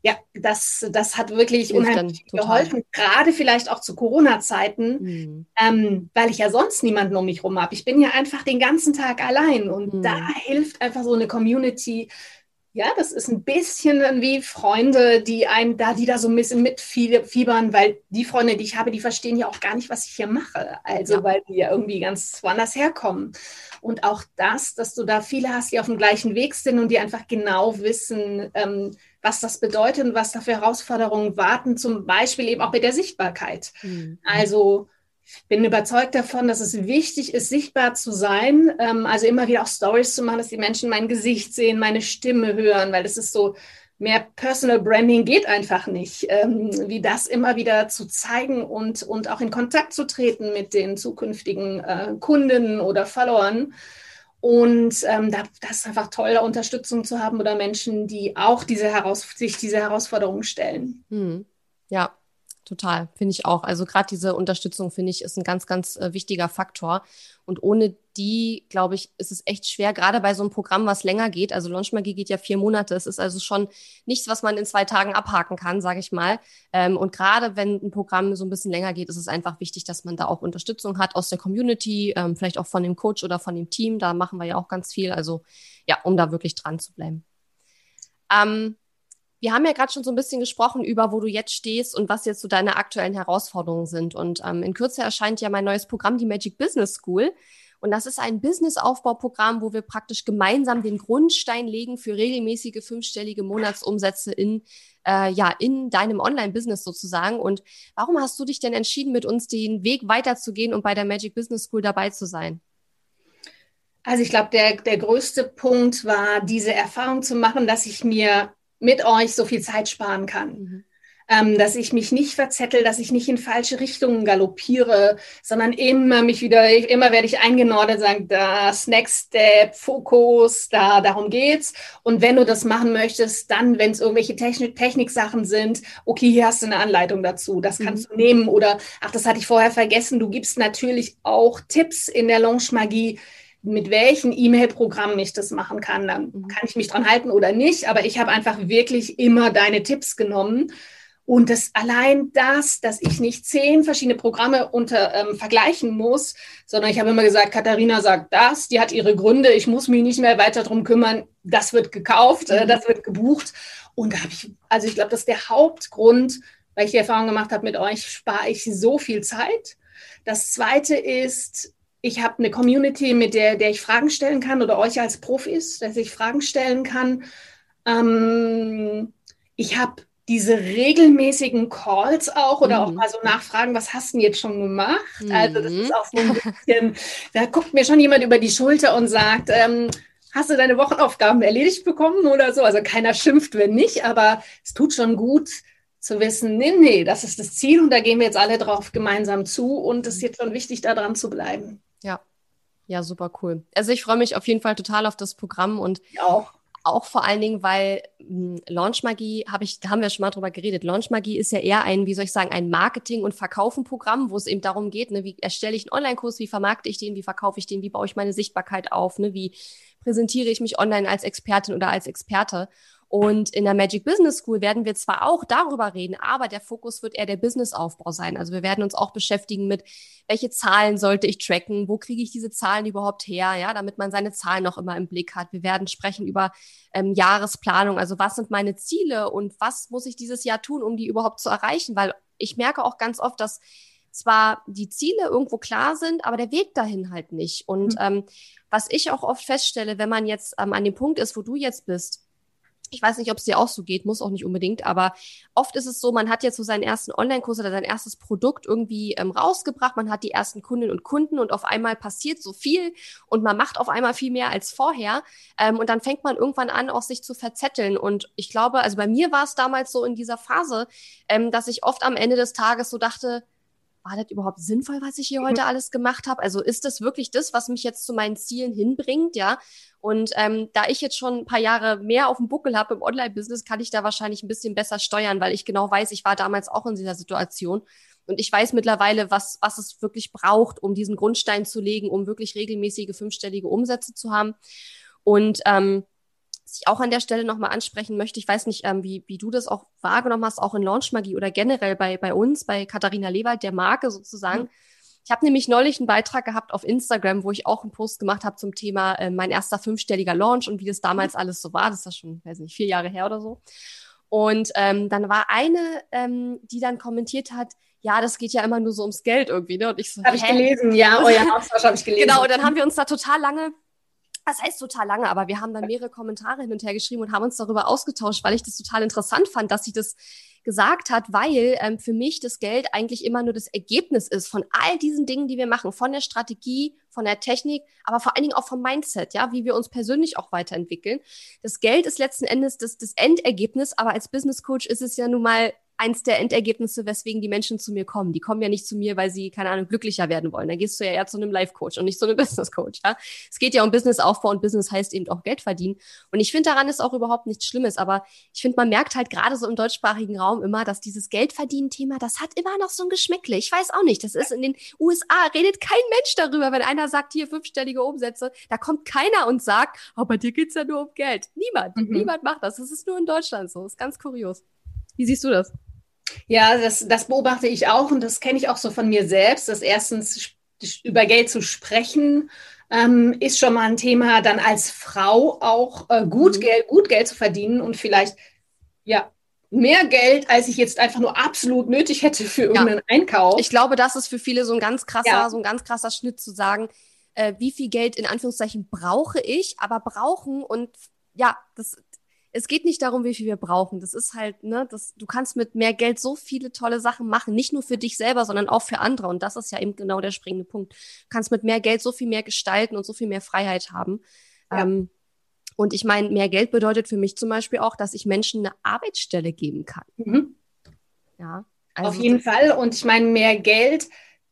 ja, das, das hat wirklich Hilft unheimlich geholfen, gerade vielleicht auch zu Corona-Zeiten, Mhm. ähm, weil ich ja sonst niemanden um mich rum habe. Ich bin ja einfach den ganzen Tag allein und Mhm. da hilft einfach so eine Community. Ja, das ist ein bisschen wie Freunde, die einen da, die da so ein bisschen mitfiebern, weil die Freunde, die ich habe, die verstehen ja auch gar nicht, was ich hier mache. Also, Ja. weil die ja irgendwie ganz woanders herkommen. Und auch das, dass du da viele hast, die auf dem gleichen Weg sind und die einfach genau wissen, ähm, was das bedeutet und was da für Herausforderungen warten, zum Beispiel eben auch mit der Sichtbarkeit. Mhm. Also bin überzeugt davon, dass es wichtig ist, sichtbar zu sein. Ähm, also immer wieder auch Stories zu machen, dass die Menschen mein Gesicht sehen, meine Stimme hören, weil das ist so, mehr Personal Branding geht einfach nicht. Ähm, wie das immer wieder zu zeigen und, und auch in Kontakt zu treten mit den zukünftigen äh, Kunden oder Followern. Und ähm, da, das ist einfach toll, Unterstützung zu haben oder Menschen, die auch diese sich diese Herausforderungen stellen. Mhm. Ja, total, finde ich auch. Also gerade diese Unterstützung, finde ich, ist ein ganz, ganz äh, wichtiger Faktor. Und ohne die, glaube ich, ist es echt schwer, gerade bei so einem Programm, was länger geht. Also Launchmagie geht ja vier Monate. Es ist also schon nichts, was man in zwei Tagen abhaken kann, sage ich mal. Ähm, und gerade wenn ein Programm so ein bisschen länger geht, ist es einfach wichtig, dass man da auch Unterstützung hat aus der Community, ähm, vielleicht auch von dem Coach oder von dem Team. Da machen wir ja auch ganz viel. Also ja, um da wirklich dran zu bleiben. Ähm, wir haben ja gerade schon so ein bisschen gesprochen über, wo du jetzt stehst und was jetzt so deine aktuellen Herausforderungen sind. Und ähm, in Kürze erscheint ja mein neues Programm, die Magic Business School. Und das ist ein Business-Aufbauprogramm, wo wir praktisch gemeinsam den Grundstein legen für regelmäßige fünfstellige Monatsumsätze in, äh, ja, in deinem Online-Business sozusagen. Und warum hast du dich denn entschieden, mit uns den Weg weiterzugehen und bei der Magic Business School dabei zu sein? Also ich glaube, der, der größte Punkt war, diese Erfahrung zu machen, dass ich mir mit euch so viel Zeit sparen kann. Mhm. Ähm, dass ich mich nicht verzettel, dass ich nicht in falsche Richtungen galoppiere, sondern immer mich wieder, immer werde ich eingenordet, sagen, das Next Step, Fokus, da, darum geht's. Und wenn du das machen möchtest, dann, wenn es irgendwelche Technik, Techniksachen sind, okay, hier hast du eine Anleitung dazu, das kannst mhm. du nehmen. Oder, ach, das hatte ich vorher vergessen, du gibst natürlich auch Tipps in der Launch Magie, mit welchen E-Mail-Programmen ich das machen kann. Dann mhm. kann ich mich dran halten oder nicht. Aber ich habe einfach wirklich immer deine Tipps genommen. Und das allein das, dass ich nicht zehn verschiedene Programme unter ähm, vergleichen muss, sondern ich habe immer gesagt, Katharina sagt das, die hat ihre Gründe, ich muss mich nicht mehr weiter darum kümmern, das wird gekauft, äh, mhm. das wird gebucht. Und da habe ich, also ich glaube, das ist der Hauptgrund, weil ich die Erfahrung gemacht habe mit euch, spare ich so viel Zeit. Das zweite ist, ich habe eine Community, mit der, der ich Fragen stellen kann oder euch als Profis, dass ich Fragen stellen kann. Ähm, ich habe diese regelmäßigen Calls auch oder mhm. auch mal so nachfragen, was hast du denn jetzt schon gemacht? Mhm. Also das ist auch so ein bisschen, da guckt mir schon jemand über die Schulter und sagt, ähm, hast du deine Wochenaufgaben erledigt bekommen oder so? Also keiner schimpft, wenn nicht, aber es tut schon gut zu wissen, nee, nee, das ist das Ziel und da gehen wir jetzt alle drauf gemeinsam zu und es ist jetzt schon wichtig, da dran zu bleiben. Ja. Ja, super cool. Also ich freue mich auf jeden Fall total auf das Programm und auch. Auch vor allen Dingen, weil hm, Launchmagie, habe ich, da haben wir schon mal drüber geredet. Launchmagie ist ja eher ein, wie soll ich sagen, ein Marketing- und Verkaufen-Programm, wo es eben darum geht, ne, wie erstelle ich einen Online-Kurs, wie vermarkte ich den, wie verkaufe ich den, wie baue ich meine Sichtbarkeit auf, ne, wie präsentiere ich mich online als Expertin oder als Experte. Und in der Magic Business School werden wir zwar auch darüber reden, aber der Fokus wird eher der Businessaufbau sein. Also wir werden uns auch beschäftigen mit, welche Zahlen sollte ich tracken, wo kriege ich diese Zahlen überhaupt her, ja, damit man seine Zahlen noch immer im Blick hat. Wir werden sprechen über ähm, Jahresplanung, also was sind meine Ziele und was muss ich dieses Jahr tun, um die überhaupt zu erreichen, weil ich merke auch ganz oft, dass zwar die Ziele irgendwo klar sind, aber der Weg dahin halt nicht. Und mhm. ähm, was ich auch oft feststelle, wenn man jetzt ähm, an dem Punkt ist, wo du jetzt bist, ich weiß nicht, ob es dir auch so geht, muss auch nicht unbedingt, aber oft ist es so, man hat jetzt so seinen ersten Online-Kurs oder sein erstes Produkt irgendwie ähm, rausgebracht, man hat die ersten Kundinnen und Kunden und auf einmal passiert so viel und man macht auf einmal viel mehr als vorher ähm, und dann fängt man irgendwann an, auch sich zu verzetteln. Und ich glaube, also bei mir war es damals so in dieser Phase, ähm, dass ich oft am Ende des Tages so dachte, war das überhaupt sinnvoll, was ich hier mhm. heute alles gemacht habe? Also ist das wirklich das, was mich jetzt zu meinen Zielen hinbringt, ja? Und ähm, da ich jetzt schon ein paar Jahre mehr auf dem Buckel habe im Online-Business, kann ich da wahrscheinlich ein bisschen besser steuern, weil ich genau weiß, ich war damals auch in dieser Situation. Und ich weiß mittlerweile, was, was es wirklich braucht, um diesen Grundstein zu legen, um wirklich regelmäßige fünfstellige Umsätze zu haben. Und ähm, was ich auch an der Stelle nochmal ansprechen möchte, ich weiß nicht, ähm, wie, wie du das auch wahrgenommen hast, auch in Launchmagie oder generell bei, bei uns, bei Katharina Lewald, der Marke sozusagen. Mhm ich habe nämlich neulich einen Beitrag gehabt auf Instagram, wo ich auch einen Post gemacht habe zum Thema äh, mein erster fünfstelliger Launch und wie das damals mhm. alles so war. Das ist ja schon, weiß nicht, vier Jahre her oder so. Und ähm, dann war eine, ähm, die dann kommentiert hat, ja, das geht ja immer nur so ums Geld irgendwie, ne? Und ich so, habe ich gelesen, ja, euer Austausch habe ich gelesen. Genau, und dann haben wir uns da total lange das heißt total lange, aber wir haben dann mehrere Kommentare hin und her geschrieben und haben uns darüber ausgetauscht, weil ich das total interessant fand, dass sie das gesagt hat, weil ähm, für mich das Geld eigentlich immer nur das Ergebnis ist von all diesen Dingen, die wir machen, von der Strategie, von der Technik, aber vor allen Dingen auch vom Mindset, ja, wie wir uns persönlich auch weiterentwickeln. Das Geld ist letzten Endes das, das Endergebnis, aber als Business Coach ist es ja nun mal eins der Endergebnisse, weswegen die Menschen zu mir kommen. Die kommen ja nicht zu mir, weil sie, keine Ahnung, glücklicher werden wollen. Da gehst du ja eher zu einem Life-Coach und nicht zu einem Business-Coach. Ja? Es geht ja um Businessaufbau und Business heißt eben auch Geld verdienen. Und ich finde, daran ist auch überhaupt nichts Schlimmes. Aber ich finde, man merkt halt gerade so im deutschsprachigen Raum immer, dass dieses Geldverdienen-Thema, das hat immer noch so ein Geschmäckle. Ich weiß auch nicht. Das ist in den USA, redet kein Mensch darüber, wenn einer sagt, hier fünfstellige Umsätze. Da kommt keiner und sagt, oh, bei dir geht's ja nur um Geld. Niemand. Mhm. Niemand macht das. Das ist nur in Deutschland so. Das ist ganz kurios. Wie siehst du das? Ja, das, das beobachte ich auch und das kenne ich auch so von mir selbst, dass erstens über Geld zu sprechen ähm, ist schon mal ein Thema, dann als Frau auch äh, gut, mhm. Geld, gut Geld zu verdienen und vielleicht ja mehr Geld, als ich jetzt einfach nur absolut nötig hätte für irgendeinen ja. Einkauf. Ich glaube, das ist für viele so ein ganz krasser, ja. so ein ganz krasser Schnitt zu sagen, äh, wie viel Geld in Anführungszeichen brauche ich, aber brauchen und ja, das, es geht nicht darum, wie viel wir brauchen. Das ist halt, ne, das, du kannst mit mehr Geld so viele tolle Sachen machen. Nicht nur für dich selber, sondern auch für andere. Und das ist ja eben genau der springende Punkt. Du kannst mit mehr Geld so viel mehr gestalten und so viel mehr Freiheit haben. Ja. Ähm, und ich meine, mehr Geld bedeutet für mich zum Beispiel auch, dass ich Menschen eine Arbeitsstelle geben kann. Mhm. Ja. Also Auf jeden Fall. Und ich meine, mehr Geld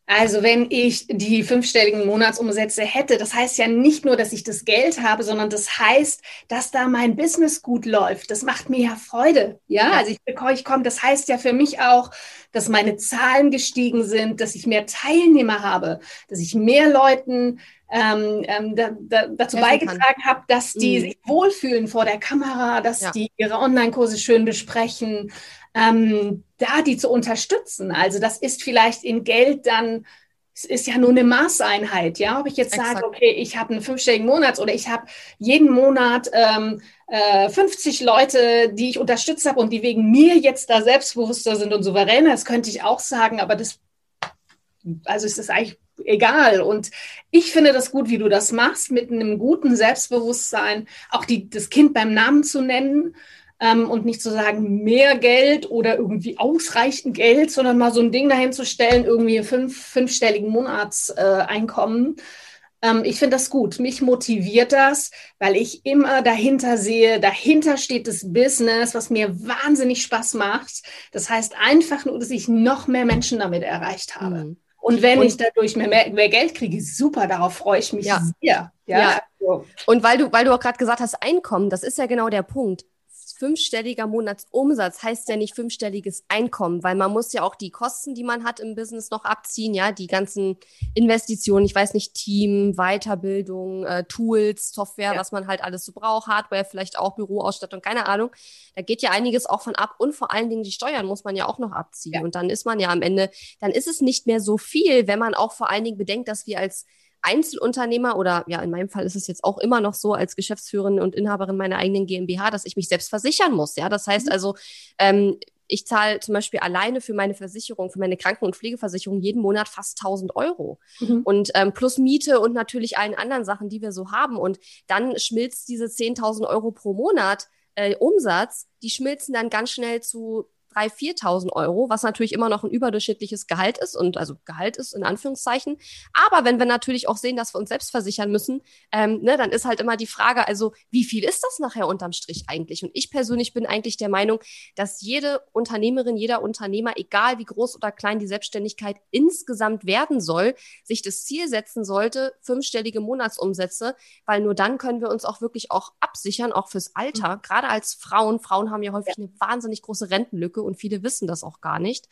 also wenn ich die fünfstelligen Monatsumsätze hätte, das heißt ja nicht nur, dass ich das Geld habe, sondern das heißt, dass da mein Business gut läuft. Das macht mir ja Freude. Ja, also ich bekomme, ich komme, das heißt ja für mich auch, dass meine Zahlen gestiegen sind, dass ich mehr Teilnehmer habe, dass ich mehr Leuten ähm, ähm, da, da, dazu beigetragen habe, dass die mhm. sich wohlfühlen vor der Kamera, dass ja. die ihre Online-Kurse schön besprechen, ähm, da die zu unterstützen. Also das ist vielleicht in Geld dann, es ist ja nur eine Maßeinheit, ja. Ob ich jetzt Exakt. sage, okay, ich habe einen fünfstelligen Monat oder ich habe jeden Monat ähm, äh, 50 Leute, die ich unterstützt habe und die wegen mir jetzt da selbstbewusster sind und souveräner, das könnte ich auch sagen, aber das, also ist das eigentlich egal. Und ich finde das gut, wie du das machst, mit einem guten Selbstbewusstsein, auch die, das Kind beim Namen zu nennen ähm, und nicht zu sagen, mehr Geld oder irgendwie ausreichend Geld, sondern mal so ein Ding dahin zu stellen, irgendwie fünf, fünfstelligen Monatseinkommen. Äh, ähm, ich finde das gut. Mich motiviert das, weil ich immer dahinter sehe, dahinter steht das Business, was mir wahnsinnig Spaß macht. Das heißt einfach nur, dass ich noch mehr Menschen damit erreicht habe. Mhm. Und wenn und, ich dadurch mehr, mehr, Geld kriege, super, darauf freue ich mich ja. sehr. Ja, ja. Also. Und weil du, weil du auch gerade gesagt hast, Einkommen, das ist ja genau der Punkt fünfstelliger Monatsumsatz heißt ja nicht fünfstelliges Einkommen, weil man muss ja auch die Kosten, die man hat im Business noch abziehen, ja, die ganzen Investitionen, ich weiß nicht, Team, Weiterbildung, äh, Tools, Software, ja. was man halt alles so braucht, Hardware, vielleicht auch Büroausstattung, keine Ahnung. Da geht ja einiges auch von ab und vor allen Dingen die Steuern muss man ja auch noch abziehen. Ja. Und dann ist man ja am Ende, dann ist es nicht mehr so viel, wenn man auch vor allen Dingen bedenkt, dass wir als Einzelunternehmer oder ja, in meinem Fall ist es jetzt auch immer noch so als Geschäftsführerin und Inhaberin meiner eigenen GmbH, dass ich mich selbst versichern muss. Ja, das heißt mhm. also, ähm, ich zahle zum Beispiel alleine für meine Versicherung, für meine Kranken- und Pflegeversicherung jeden Monat fast 1000 Euro. Mhm. Und ähm, plus Miete und natürlich allen anderen Sachen, die wir so haben. Und dann schmilzt diese 10.000 Euro pro Monat äh, Umsatz, die schmilzen dann ganz schnell zu 3.000, 4.000 Euro, was natürlich immer noch ein überdurchschnittliches Gehalt ist und also Gehalt ist in Anführungszeichen. Aber wenn wir natürlich auch sehen, dass wir uns selbst versichern müssen, ähm, ne, dann ist halt immer die Frage, also wie viel ist das nachher unterm Strich eigentlich? Und ich persönlich bin eigentlich der Meinung, dass jede Unternehmerin, jeder Unternehmer, egal wie groß oder klein die Selbstständigkeit insgesamt werden soll, sich das Ziel setzen sollte, fünfstellige Monatsumsätze, weil nur dann können wir uns auch wirklich auch absichern, auch fürs Alter. Mhm. Gerade als Frauen, Frauen haben ja häufig ja. eine wahnsinnig große Rentenlücke und viele wissen das auch gar nicht.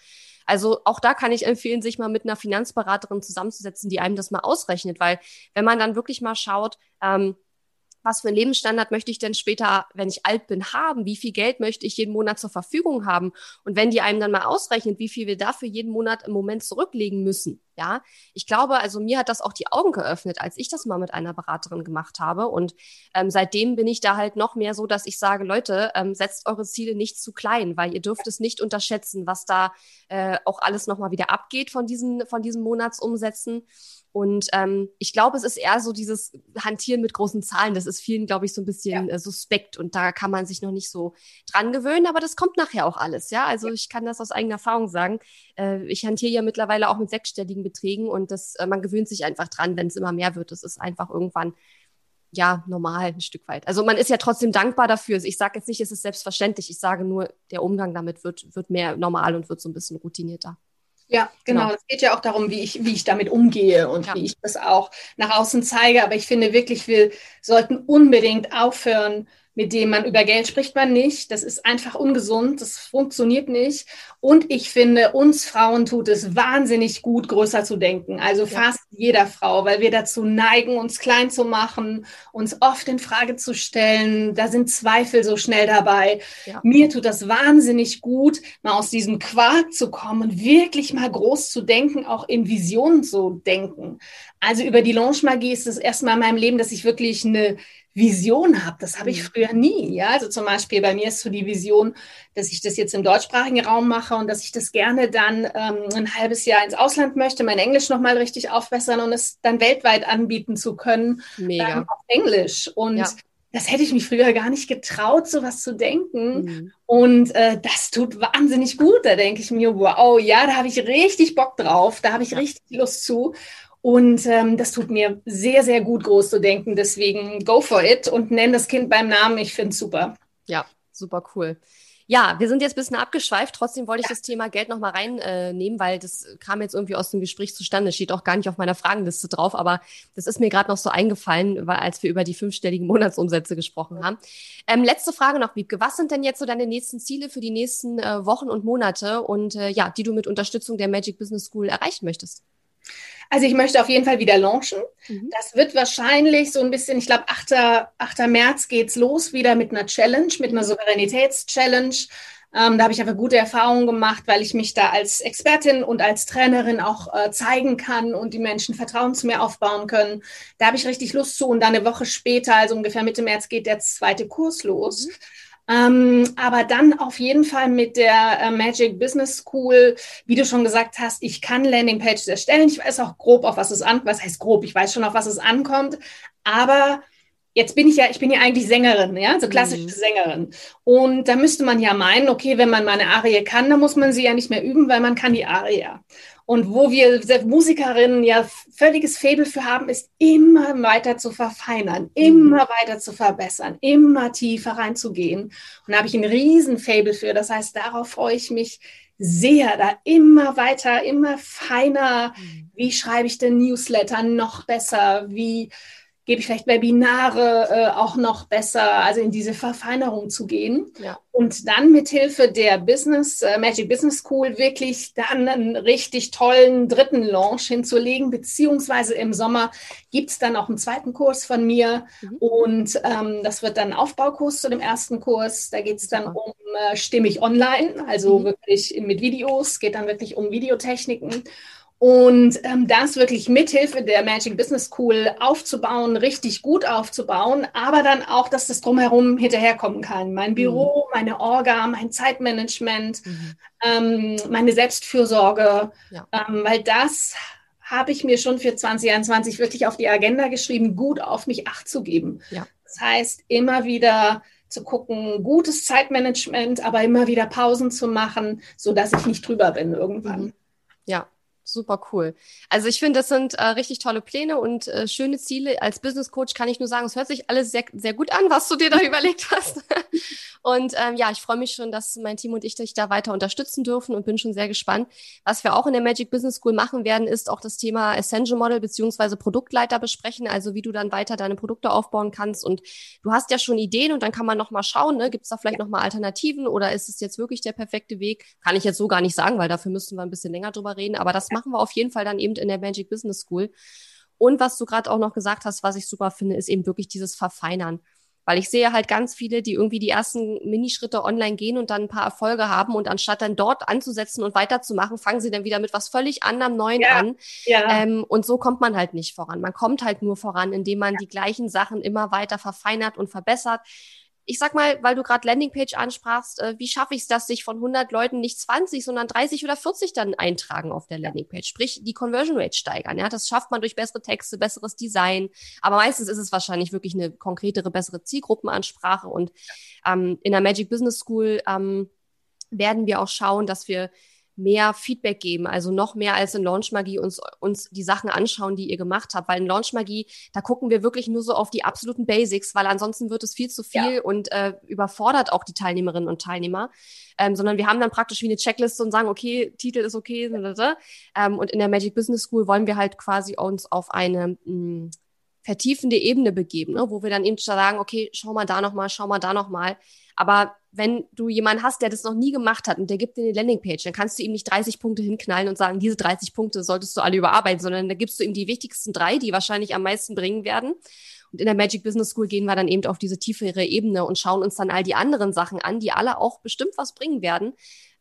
Also auch da kann ich empfehlen, sich mal mit einer Finanzberaterin zusammenzusetzen, die einem das mal ausrechnet, weil wenn man dann wirklich mal schaut, ähm, was für einen Lebensstandard möchte ich denn später, wenn ich alt bin, haben? Wie viel Geld möchte ich jeden Monat zur Verfügung haben? Und wenn die einem dann mal ausrechnet, wie viel wir dafür jeden Monat im Moment zurücklegen müssen, ja, ich glaube, also mir hat das auch die Augen geöffnet, als ich das mal mit einer Beraterin gemacht habe. Und ähm, seitdem bin ich da halt noch mehr so, dass ich sage, Leute, ähm, setzt eure Ziele nicht zu klein, weil ihr dürft es nicht unterschätzen, was da äh, auch alles nochmal wieder abgeht von diesen, von diesen Monatsumsätzen. Und ähm, ich glaube, es ist eher so dieses Hantieren mit großen Zahlen. Das ist vielen, glaube ich, so ein bisschen ja. äh, suspekt und da kann man sich noch nicht so dran gewöhnen. Aber das kommt nachher auch alles, ja. Also ich kann das aus eigener Erfahrung sagen. Äh, ich hantiere ja mittlerweile auch mit sechsstelligen Beträgen und das, äh, man gewöhnt sich einfach dran, wenn es immer mehr wird. Das ist einfach irgendwann ja normal ein Stück weit. Also man ist ja trotzdem dankbar dafür. Ich sage jetzt nicht, es ist selbstverständlich. Ich sage nur, der Umgang damit wird, wird mehr normal und wird so ein bisschen routinierter. Ja, genau. genau. Es geht ja auch darum, wie ich, wie ich damit umgehe und ja. wie ich das auch nach außen zeige. Aber ich finde wirklich, wir sollten unbedingt aufhören, mit dem man über Geld spricht man nicht. Das ist einfach ungesund, das funktioniert nicht. Und ich finde, uns Frauen tut es wahnsinnig gut, größer zu denken. Also fast jeder Frau, weil wir dazu neigen, uns klein zu machen, uns oft in Frage zu stellen. Da sind Zweifel so schnell dabei. Ja. Mir tut das wahnsinnig gut, mal aus diesem Quark zu kommen und wirklich mal groß zu denken, auch in Visionen zu denken. Also über die Launch Magie ist es erstmal in meinem Leben, dass ich wirklich eine Vision habe. Das habe ich mhm. früher nie. Ja, also zum Beispiel bei mir ist so die Vision, dass ich das jetzt im deutschsprachigen Raum mache und dass ich das gerne dann ähm, ein halbes Jahr ins Ausland möchte, mein Englisch nochmal richtig aufbessern und es dann weltweit anbieten zu können. Mega. Ähm, auf Englisch. Und ja. das hätte ich mich früher gar nicht getraut, sowas zu denken. Mhm. Und äh, das tut wahnsinnig gut. Da denke ich mir, wow, ja, da habe ich richtig Bock drauf, da habe ich ja. richtig Lust zu. Und ähm, das tut mir sehr, sehr gut, groß zu denken. Deswegen go for it und nenn das Kind beim Namen. Ich finde es super. Ja, super cool. Ja, wir sind jetzt ein bisschen abgeschweift. Trotzdem wollte ich das Thema Geld nochmal reinnehmen, äh, weil das kam jetzt irgendwie aus dem Gespräch zustande. Steht auch gar nicht auf meiner Fragenliste drauf, aber das ist mir gerade noch so eingefallen, weil, als wir über die fünfstelligen Monatsumsätze gesprochen haben. Ähm, letzte Frage noch, Wiebke. Was sind denn jetzt so deine nächsten Ziele für die nächsten äh, Wochen und Monate und äh, ja, die du mit Unterstützung der Magic Business School erreichen möchtest? Also ich möchte auf jeden Fall wieder launchen. Mhm. Das wird wahrscheinlich so ein bisschen, ich glaube, 8. 8. März geht's los wieder mit einer Challenge, mit einer Souveränitätschallenge. Ähm, da habe ich einfach gute Erfahrungen gemacht, weil ich mich da als Expertin und als Trainerin auch äh, zeigen kann und die Menschen Vertrauen zu mir aufbauen können. Da habe ich richtig Lust zu. Und dann eine Woche später, also ungefähr Mitte März, geht der zweite Kurs los. Mhm. Ähm, aber dann auf jeden Fall mit der äh, Magic Business School, wie du schon gesagt hast, ich kann Landingpages erstellen. Ich weiß auch grob, auf was es ankommt. Was heißt grob? Ich weiß schon, auf was es ankommt. Aber jetzt bin ich ja, ich bin ja eigentlich Sängerin, ja, so klassische mhm. Sängerin. Und da müsste man ja meinen, okay, wenn man meine Arie kann, dann muss man sie ja nicht mehr üben, weil man kann die Arie und wo wir Musikerinnen ja völliges Faible für haben, ist immer weiter zu verfeinern, immer mhm. weiter zu verbessern, immer tiefer reinzugehen. Und da habe ich ein riesen Faible für. Das heißt, darauf freue ich mich sehr, da immer weiter, immer feiner. Mhm. Wie schreibe ich den Newsletter noch besser? Wie gebe ich vielleicht Webinare äh, auch noch besser, also in diese Verfeinerung zu gehen. Ja. Und dann mit Hilfe der Business, äh, Magic Business School wirklich dann einen richtig tollen dritten Launch hinzulegen, beziehungsweise im Sommer gibt es dann auch einen zweiten Kurs von mir mhm. und ähm, das wird dann Aufbaukurs zu dem ersten Kurs. Da geht es dann um äh, stimmig online, also mhm. wirklich mit Videos, geht dann wirklich um Videotechniken. Und ähm, das wirklich mithilfe der Magic Business School aufzubauen, richtig gut aufzubauen, aber dann auch, dass das drumherum hinterherkommen kann. Mein Büro, mhm. meine Orga, mein Zeitmanagement, mhm. ähm, meine Selbstfürsorge, ja. ähm, weil das habe ich mir schon für 2021 wirklich auf die Agenda geschrieben, gut auf mich acht zu geben. Ja. Das heißt, immer wieder zu gucken, gutes Zeitmanagement, aber immer wieder Pausen zu machen, so dass ich nicht drüber bin irgendwann. Mhm. Ja, super cool. Also ich finde, das sind äh, richtig tolle Pläne und äh, schöne Ziele. Als Business Coach kann ich nur sagen, es hört sich alles sehr, sehr gut an, was du dir da überlegt hast. und ähm, ja, ich freue mich schon, dass mein Team und ich dich da weiter unterstützen dürfen und bin schon sehr gespannt. Was wir auch in der Magic Business School machen werden, ist auch das Thema Essential Model beziehungsweise Produktleiter besprechen, also wie du dann weiter deine Produkte aufbauen kannst. Und du hast ja schon Ideen und dann kann man nochmal schauen, ne? gibt es da vielleicht ja. nochmal Alternativen oder ist es jetzt wirklich der perfekte Weg? Kann ich jetzt so gar nicht sagen, weil dafür müssten wir ein bisschen länger drüber reden. Aber das machen wir auf jeden Fall dann eben in der Magic Business School. Und was du gerade auch noch gesagt hast, was ich super finde, ist eben wirklich dieses Verfeinern. Weil ich sehe halt ganz viele, die irgendwie die ersten Minischritte online gehen und dann ein paar Erfolge haben und anstatt dann dort anzusetzen und weiterzumachen, fangen sie dann wieder mit was völlig anderem Neuen ja, an. Ja. Ähm, und so kommt man halt nicht voran. Man kommt halt nur voran, indem man ja. die gleichen Sachen immer weiter verfeinert und verbessert ich sag mal, weil du gerade Landingpage ansprachst, äh, wie schaffe ich es, dass sich von 100 Leuten nicht 20, sondern 30 oder 40 dann eintragen auf der Landingpage? Sprich, die Conversion Rate steigern. Ja, das schafft man durch bessere Texte, besseres Design. Aber meistens ist es wahrscheinlich wirklich eine konkretere, bessere Zielgruppenansprache. Und ähm, in der Magic Business School ähm, werden wir auch schauen, dass wir mehr Feedback geben, also noch mehr als in Launchmagie uns, uns die Sachen anschauen, die ihr gemacht habt. Weil in Launchmagie, da gucken wir wirklich nur so auf die absoluten Basics, weil ansonsten wird es viel zu viel ja. und äh, überfordert auch die Teilnehmerinnen und Teilnehmer. Ähm, sondern wir haben dann praktisch wie eine Checkliste und sagen, okay, Titel ist okay. Ähm, und in der Magic Business School wollen wir halt quasi uns auf eine mh, mm, vertiefende Ebene begeben, ne? wo wir dann eben sagen, okay, schau mal da nochmal, schau mal da nochmal. Aber wenn du jemanden hast, der das noch nie gemacht hat und der gibt dir eine Landingpage, dann kannst du ihm nicht 30 Punkte hinknallen und sagen, diese 30 Punkte solltest du alle überarbeiten, sondern da gibst du ihm die wichtigsten drei, die wahrscheinlich am meisten bringen werden. Und in der Magic Business School gehen wir dann eben auf diese tiefere Ebene und schauen uns dann all die anderen Sachen an, die alle auch bestimmt was bringen werden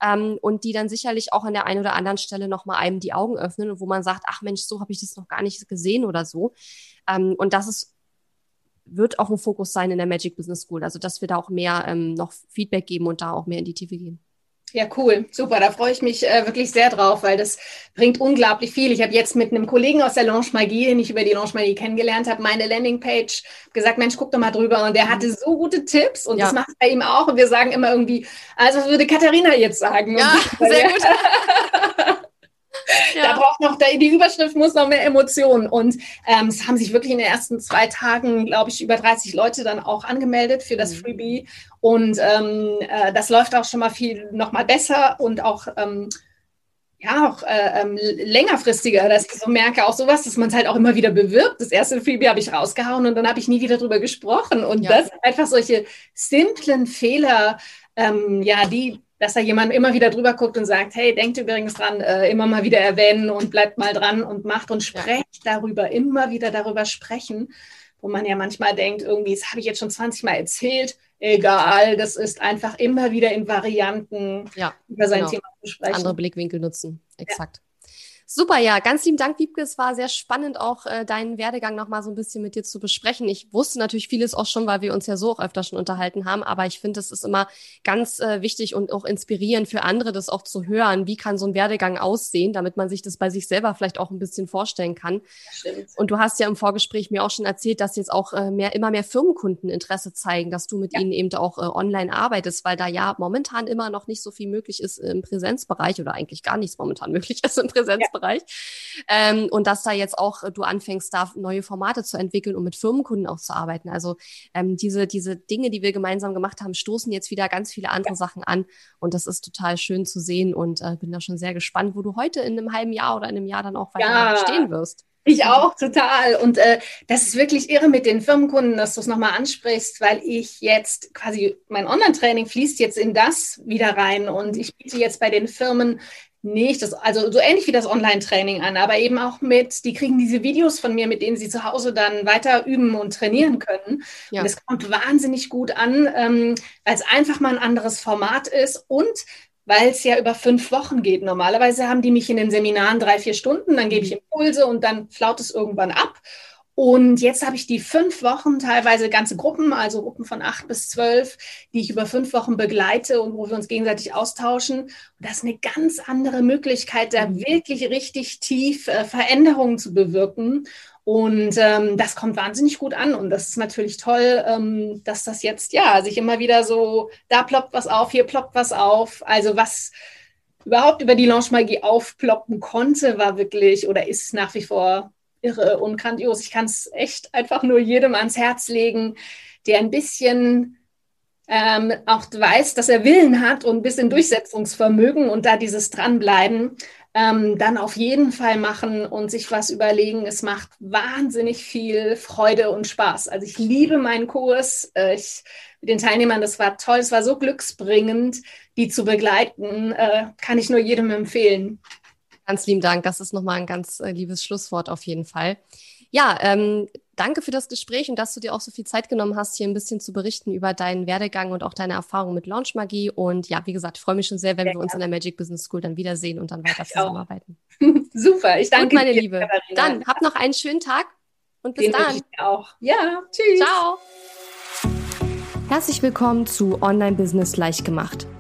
ähm, und die dann sicherlich auch an der einen oder anderen Stelle nochmal einem die Augen öffnen und wo man sagt, ach Mensch, so habe ich das noch gar nicht gesehen oder so. Ähm, und das ist wird auch ein Fokus sein in der Magic Business School. Also, dass wir da auch mehr ähm, noch Feedback geben und da auch mehr in die Tiefe gehen. Ja, cool, super. Da freue ich mich äh, wirklich sehr drauf, weil das bringt unglaublich viel. Ich habe jetzt mit einem Kollegen aus der Launch Magie, den ich über die Launch Magie kennengelernt habe, meine Landingpage gesagt, Mensch, guck doch mal drüber. Und der hatte mhm. so gute Tipps und ja. das macht bei ihm auch. Und wir sagen immer irgendwie, also was würde Katharina jetzt sagen? Ja, sehr gut. Ja. Da braucht noch, die Überschrift muss noch mehr Emotionen. Und ähm, es haben sich wirklich in den ersten zwei Tagen, glaube ich, über 30 Leute dann auch angemeldet für das mhm. Freebie. Und ähm, äh, das läuft auch schon mal viel noch mal besser und auch ähm, ja, auch äh, ähm, längerfristiger, dass ich so merke, auch sowas, dass man es halt auch immer wieder bewirbt. Das erste Freebie habe ich rausgehauen und dann habe ich nie wieder drüber gesprochen. Und ja. das sind einfach solche simplen Fehler, ähm, ja, die dass da jemand immer wieder drüber guckt und sagt, hey, denkt übrigens dran, äh, immer mal wieder erwähnen und bleibt mal dran und macht und sprecht ja. darüber, immer wieder darüber sprechen, wo man ja manchmal denkt, irgendwie, das habe ich jetzt schon 20 Mal erzählt, egal, das ist einfach immer wieder in Varianten ja, über sein genau. Thema zu sprechen. Andere Blickwinkel nutzen, exakt. Ja. Super, ja, ganz lieben Dank, Wiebke. Es war sehr spannend, auch äh, deinen Werdegang noch mal so ein bisschen mit dir zu besprechen. Ich wusste natürlich vieles auch schon, weil wir uns ja so auch öfter schon unterhalten haben, aber ich finde, es ist immer ganz äh, wichtig und auch inspirierend für andere, das auch zu hören. Wie kann so ein Werdegang aussehen, damit man sich das bei sich selber vielleicht auch ein bisschen vorstellen kann. Stimmt. Und du hast ja im Vorgespräch mir auch schon erzählt, dass jetzt auch äh, mehr, immer mehr Firmenkunden Interesse zeigen, dass du mit ja. ihnen eben auch äh, online arbeitest, weil da ja momentan immer noch nicht so viel möglich ist im Präsenzbereich oder eigentlich gar nichts momentan möglich ist im Präsenzbereich. Ja. Bereich. Ähm, und dass da jetzt auch äh, du anfängst, da neue Formate zu entwickeln und mit Firmenkunden auch zu arbeiten. Also ähm, diese, diese Dinge, die wir gemeinsam gemacht haben, stoßen jetzt wieder ganz viele andere Sachen an. Und das ist total schön zu sehen und äh, bin da schon sehr gespannt, wo du heute in einem halben Jahr oder in einem Jahr dann auch weiter ja. stehen wirst. Ich auch, total. Und äh, das ist wirklich irre mit den Firmenkunden, dass du es nochmal ansprichst, weil ich jetzt quasi, mein Online-Training fließt jetzt in das wieder rein und ich biete jetzt bei den Firmen nicht, das, also so ähnlich wie das Online-Training an, aber eben auch mit, die kriegen diese Videos von mir, mit denen sie zu Hause dann weiter üben und trainieren können. Ja. Und es kommt wahnsinnig gut an, ähm, weil es einfach mal ein anderes Format ist und weil es ja über fünf Wochen geht. Normalerweise haben die mich in den Seminaren drei, vier Stunden, dann gebe ich mhm. Impulse und dann flaut es irgendwann ab. Und jetzt habe ich die fünf Wochen, teilweise ganze Gruppen, also Gruppen von acht bis zwölf, die ich über fünf Wochen begleite und wo wir uns gegenseitig austauschen. Und das ist eine ganz andere Möglichkeit, da mhm. wirklich richtig tief äh, Veränderungen zu bewirken. Und ähm, das kommt wahnsinnig gut an. Und das ist natürlich toll, ähm, dass das jetzt, ja, sich immer wieder so, da ploppt was auf, hier ploppt was auf. Also was überhaupt über die Launch Magie aufploppen konnte, war wirklich oder ist nach wie vor irre und grandios. Ich kann es echt einfach nur jedem ans Herz legen, der ein bisschen ähm, auch weiß, dass er Willen hat und ein bisschen Durchsetzungsvermögen und da dieses Dranbleiben ähm, dann auf jeden Fall machen und sich was überlegen. Es macht wahnsinnig viel Freude und Spaß. Also ich liebe meinen Kurs. Äh, ich, mit den Teilnehmern, das war toll, es war so glücksbringend, die zu begleiten. Äh, kann ich nur jedem empfehlen. Ganz lieben Dank. Das ist nochmal ein ganz äh, liebes Schlusswort auf jeden Fall. Ja, ähm, danke für das Gespräch und dass du dir auch so viel Zeit genommen hast, hier ein bisschen zu berichten über deinen Werdegang und auch deine Erfahrungen mit Launch Magie. Und ja, wie gesagt, ich freue mich schon sehr, wenn sehr wir uns in der Magic Business School dann wiedersehen und dann weiter zusammenarbeiten. Super, ich danke Gut, meine dir, Liebe. Katharina. Dann hab noch einen schönen Tag und bis Den dann. Ich auch. Ja, tschüss. Ciao. Herzlich willkommen zu Online Business leicht gemacht